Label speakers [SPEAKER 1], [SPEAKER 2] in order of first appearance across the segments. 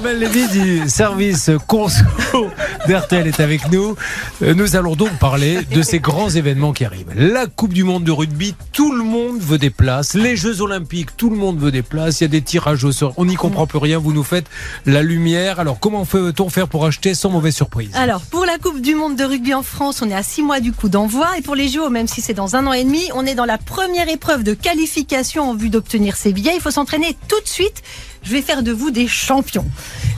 [SPEAKER 1] Armel Lévy du service conso d'RTL est avec nous. Euh, Nous allons donc parler de ces grands événements qui arrivent. La Coupe du Monde de rugby, tout le monde veut des places. Les Jeux Olympiques, tout le monde veut des places. Il y a des tirages au sort. On n'y comprend plus rien. Vous nous faites la lumière. Alors, comment peut-on faire pour acheter sans mauvaise surprise?
[SPEAKER 2] Alors, pour la Coupe du Monde de rugby en France, on est à 6 mois du coup d'envoi. Et pour les JO, même si c'est dans un an et demi, on est dans la première épreuve de qualification en vue d'obtenir ces billets. Il faut s'entraîner tout de suite. Je vais faire de vous des champions.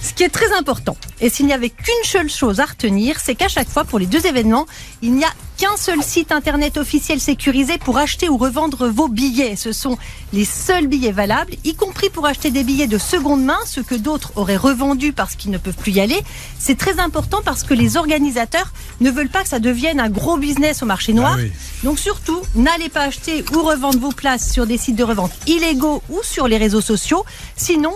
[SPEAKER 2] Ce qui est très important, et s'il n'y avait qu'une seule chose à retenir, c'est qu'à chaque fois, pour les deux événements, il n'y a qu'un seul site internet officiel sécurisé pour acheter ou revendre vos billets. Ce sont les seuls billets valables, y compris pour acheter des billets de seconde main, ce que d'autres auraient revendu parce qu'ils ne peuvent plus y aller. C'est très important parce que les organisateurs ne veulent pas que ça devienne un gros business au marché noir.
[SPEAKER 1] Ah oui.
[SPEAKER 2] Donc surtout, n'allez pas acheter ou revendre vos places sur des sites de revente illégaux ou sur les réseaux sociaux. Sinon,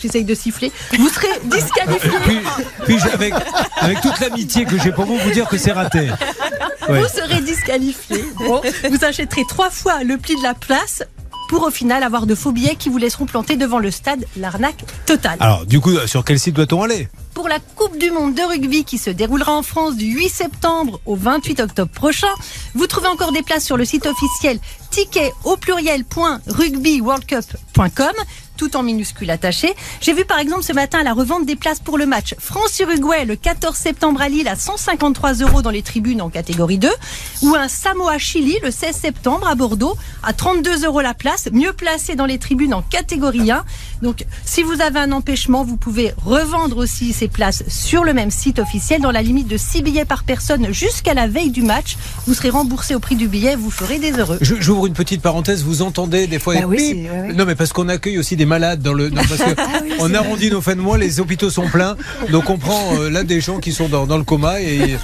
[SPEAKER 2] j'essaye de siffler, vous serez disqualifié.
[SPEAKER 1] puis, puis je- avec, avec toute l'amitié que j'ai pour vous, vous dire que c'est raté. Ouais.
[SPEAKER 2] Vous serez disqualifié. Bon, vous achèterez trois fois le prix de la place pour au final avoir de faux billets qui vous laisseront planter devant le stade. L'arnaque totale.
[SPEAKER 1] Alors, du coup, sur quel site doit-on aller?
[SPEAKER 2] Pour la Coupe du Monde de rugby qui se déroulera en France du 8 septembre au 28 octobre prochain, vous trouvez encore des places sur le site officiel ticket au pluriel.rugbyworldcup.com tout en minuscule attaché. J'ai vu par exemple ce matin la revente des places pour le match France-Uruguay le 14 septembre à Lille à 153 euros dans les tribunes en catégorie 2 ou un Samoa-Chili le 16 septembre à Bordeaux à 32 euros la place, mieux placé dans les tribunes en catégorie 1. Donc si vous avez un empêchement, vous pouvez revendre aussi ces places sur le même site officiel dans la limite de 6 billets par personne jusqu'à la veille du match. Vous serez remboursé au prix du billet, vous ferez des heureux.
[SPEAKER 1] J'ouvre une petite parenthèse. Vous entendez des fois.
[SPEAKER 3] Bah oui,
[SPEAKER 1] bip
[SPEAKER 3] c'est- ouais, ouais.
[SPEAKER 1] Non, mais parce qu'on accueille aussi des malades dans le. Non, parce que on arrondit nos fins de mois. Les hôpitaux sont pleins, donc on prend euh, là des gens qui sont dans, dans le coma et.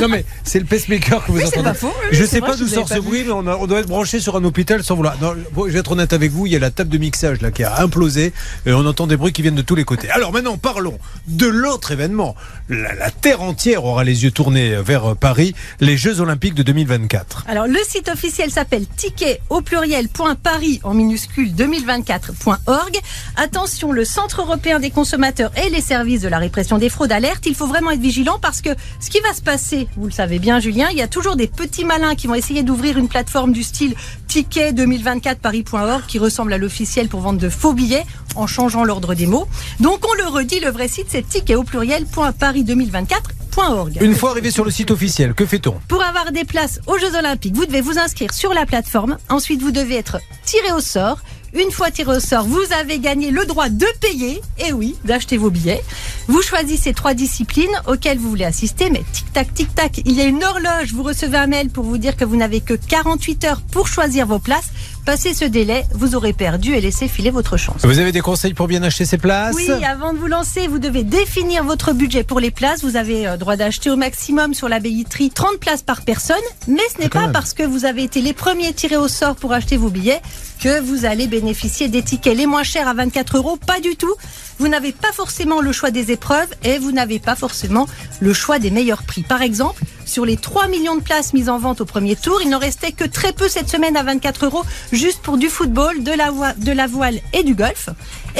[SPEAKER 1] Non, mais c'est le pacemaker que vous entendez.
[SPEAKER 3] pas faux, oui,
[SPEAKER 1] je sais
[SPEAKER 3] vrai,
[SPEAKER 1] pas d'où sort ce bruit, mais on, a- on doit être branché sur un hôpital sans vouloir. Non, bon, je vais être honnête avec vous. Il y a la table de mixage là qui a implosé et on entend des bruits qui viennent de tous les côtés. Alors maintenant, parlons de l'autre événement. La, terre entière aura les yeux tournés vers euh, Paris, les Jeux Olympiques de 2024.
[SPEAKER 2] Alors le site officiel s'appelle ticket au pluriel.paris en minuscule 2024.org. Attention, le Centre européen des consommateurs et les services de la répression des fraudes alerte. Il faut vraiment être vigilant parce que ce qui va se passer, vous le savez bien Julien, il y a toujours des petits malins qui vont essayer d'ouvrir une plateforme du style ticket 2024paris.org qui ressemble à l'officiel pour vendre de faux billets en changeant l'ordre des mots. Donc on le redit, le vrai site c'est ticket au pluriel.paris2024.org.
[SPEAKER 1] Une fois arrivé sur le site officiel, que fait-on?
[SPEAKER 2] Pour avoir des places aux Jeux Olympiques, vous devez vous inscrire sur la plateforme. Ensuite, vous devez être tiré au sort. Une fois tiré au sort, vous avez gagné le droit de payer, et oui, d'acheter vos billets. Vous choisissez trois disciplines auxquelles vous voulez assister, mais tic-tac, tic-tac, il y a une horloge. Vous recevez un mail pour vous dire que vous n'avez que 48 heures pour choisir vos places. Passez ce délai, vous aurez perdu et laissé filer votre chance.
[SPEAKER 1] Vous avez des conseils pour bien acheter ses places
[SPEAKER 2] Oui, avant de vous lancer, vous devez définir votre budget pour les places. Vous avez euh, droit d'acheter au maximum sur la billetterie 30 places par personne. Mais ce n'est
[SPEAKER 1] Ah,
[SPEAKER 2] pas
[SPEAKER 1] même.
[SPEAKER 2] parce que vous avez été les premiers tirés au sort pour acheter vos billets que vous allez bénéficier des tickets les moins chers à 24 euros. Pas du tout. Vous n'avez pas forcément le choix des épreuves et vous n'avez pas forcément le choix des meilleurs prix. Par exemple, sur les 3 millions de places mises en vente au premier tour, il n'en restait que très peu cette semaine à 24 euros, juste pour du football, de la, voi- de la voile et du golf.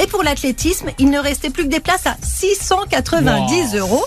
[SPEAKER 2] Et pour l'athlétisme, il ne restait plus que des places à 690 euros.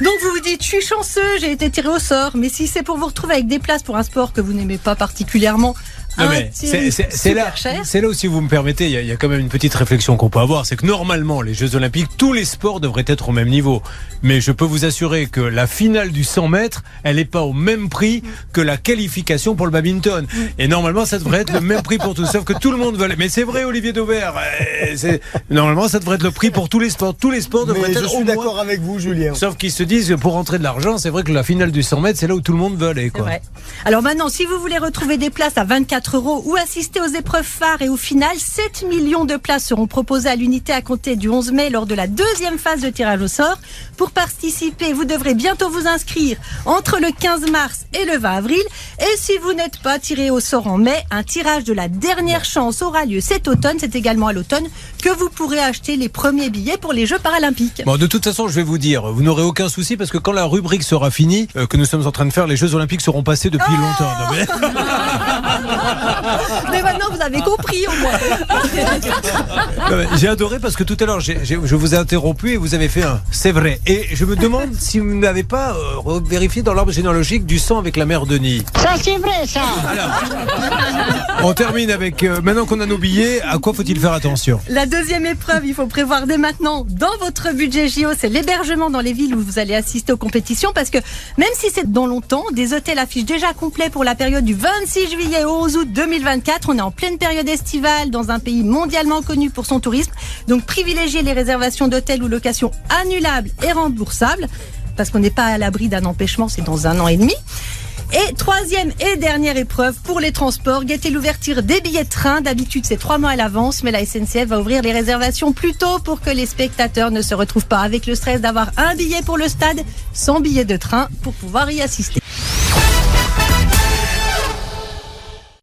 [SPEAKER 2] Donc vous vous dites, je suis chanceux, j'ai été tiré au sort. Mais si c'est pour vous retrouver avec des places pour un sport que vous n'aimez pas particulièrement,
[SPEAKER 1] Non,
[SPEAKER 2] un
[SPEAKER 1] mais
[SPEAKER 2] tiré
[SPEAKER 1] c'est- c'est c'est
[SPEAKER 2] super
[SPEAKER 1] là, c'est là où, si vous me permettez, il y, a- il y a quand même une petite réflexion qu'on peut avoir. C'est que normalement, les Jeux Olympiques, tous les sports devraient être au même niveau. Mais je peux vous assurer que la finale du 100 mètres, elle n'est pas au même prix que la qualification pour le badminton. Et normalement, ça devrait être le même prix pour tous. Sauf que tout le monde veut. aller- Mais c'est vrai, Olivier Dauvert. euh, Normalement, ça devrait être le prix pour tous les sports. Tous les sports devraient
[SPEAKER 4] Mais je
[SPEAKER 1] être au
[SPEAKER 4] suis d'accord avec vous, Julien.
[SPEAKER 1] Sauf qu'ils se disent, pour rentrer de l'argent, c'est vrai que la finale du 100 mètres, c'est là où tout le monde veut aller. Quoi.
[SPEAKER 2] vrai. Alors maintenant, si vous voulez retrouver des places à 24 euros ou assister aux épreuves phares et au final, 7 millions de places seront proposées à l'unité à compter du 11 mai lors de la deuxième phase de tirage au sort. Pour participer, vous devrez bientôt vous inscrire entre le 15 mars et le 20 avril. Et si vous n'êtes pas tiré au sort en mai, un tirage de la dernière chance aura lieu cet automne. C'est également à l'automne que vous pourrez acheter les premiers billets pour les Jeux paralympiques.
[SPEAKER 1] Bon, de toute façon, je vais vous dire, vous n'aurez aucun souci parce que quand la rubrique sera finie, euh, que nous sommes en train de faire, les Jeux Olympiques seront passés depuis
[SPEAKER 2] Oh
[SPEAKER 1] longtemps. Non, mais-
[SPEAKER 2] Mais maintenant, vous avez compris au moins.
[SPEAKER 1] J'ai adoré parce que tout à l'heure, je vous ai interrompu et vous avez fait un c'est vrai. Et je me demande si vous n'avez pas euh, vérifié dans l'arbre généalogique du sang avec la mère Denis.
[SPEAKER 3] Ça, c'est vrai, ça.
[SPEAKER 1] on termine avec, euh, maintenant qu'on a nos billets, à quoi faut-il faire attention?
[SPEAKER 2] La deuxième épreuve, il faut prévoir dès maintenant dans votre budget JO, c'est l'hébergement dans les villes où vous allez assister aux compétitions parce que même si c'est dans longtemps, des hôtels affichent déjà complets pour la période du 26 juillet au 11 août 2024. On est en pleine période estivale dans un pays mondialement connu pour son tourisme. Donc privilégiez les réservations d'hôtels ou locations annulables et remboursables parce qu'on n'est pas à l'abri d'un empêchement, c'est dans un an et demi. Et troisième et dernière épreuve pour les transports, guettez l'ouverture des billets de train. D'habitude, c'est trois mois à l'avance, mais la SNCF va ouvrir les réservations plus tôt pour que les spectateurs ne se retrouvent pas avec le stress d'avoir un billet pour le stade sans billet de train pour pouvoir y assister.